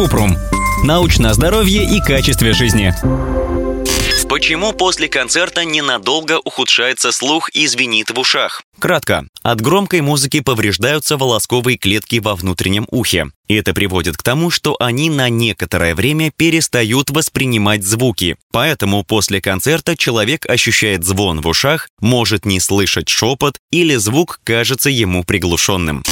Купрум. Научное здоровье и качестве жизни. Почему после концерта ненадолго ухудшается слух и звенит в ушах? Кратко. От громкой музыки повреждаются волосковые клетки во внутреннем ухе. Это приводит к тому, что они на некоторое время перестают воспринимать звуки. Поэтому после концерта человек ощущает звон в ушах, может не слышать шепот или звук кажется ему приглушенным.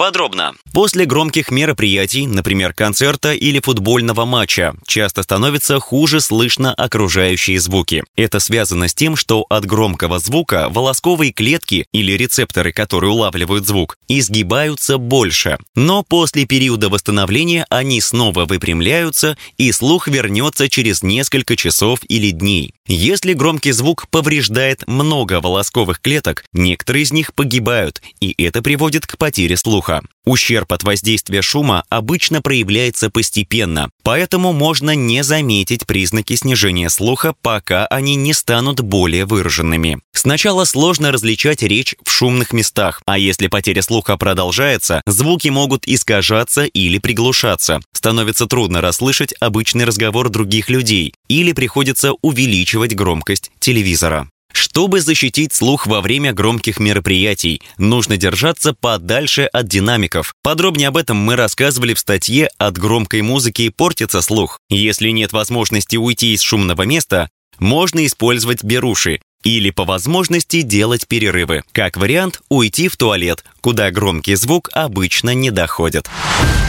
Подробно. После громких мероприятий, например, концерта или футбольного матча, часто становится хуже слышно окружающие звуки. Это связано с тем, что от громкого звука волосковые клетки или рецепторы, которые улавливают звук, изгибаются больше. Но после периода восстановления они снова выпрямляются, и слух вернется через несколько часов или дней. Если громкий звук повреждает много волосковых клеток, некоторые из них погибают, и это приводит к потере слуха. Ущерб от воздействия шума обычно проявляется постепенно, поэтому можно не заметить признаки снижения слуха, пока они не станут более выраженными. Сначала сложно различать речь в шумных местах, а если потеря слуха продолжается, звуки могут искажаться или приглушаться. Становится трудно расслышать обычный разговор других людей или приходится увеличивать громкость телевизора. Чтобы защитить слух во время громких мероприятий, нужно держаться подальше от динамиков. Подробнее об этом мы рассказывали в статье «От громкой музыки портится слух». Если нет возможности уйти из шумного места, можно использовать беруши или по возможности делать перерывы. Как вариант, уйти в туалет, куда громкий звук обычно не доходит.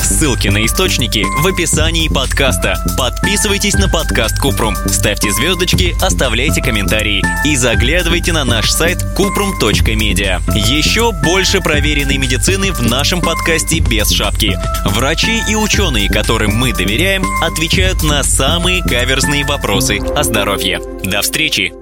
Ссылки на источники в описании подкаста. Подписывайтесь на подкаст Купрум, ставьте звездочки, оставляйте комментарии и заглядывайте на наш сайт kuprum.media. Еще больше проверенной медицины в нашем подкасте без шапки. Врачи и ученые, которым мы доверяем, отвечают на самые каверзные вопросы о здоровье. До встречи!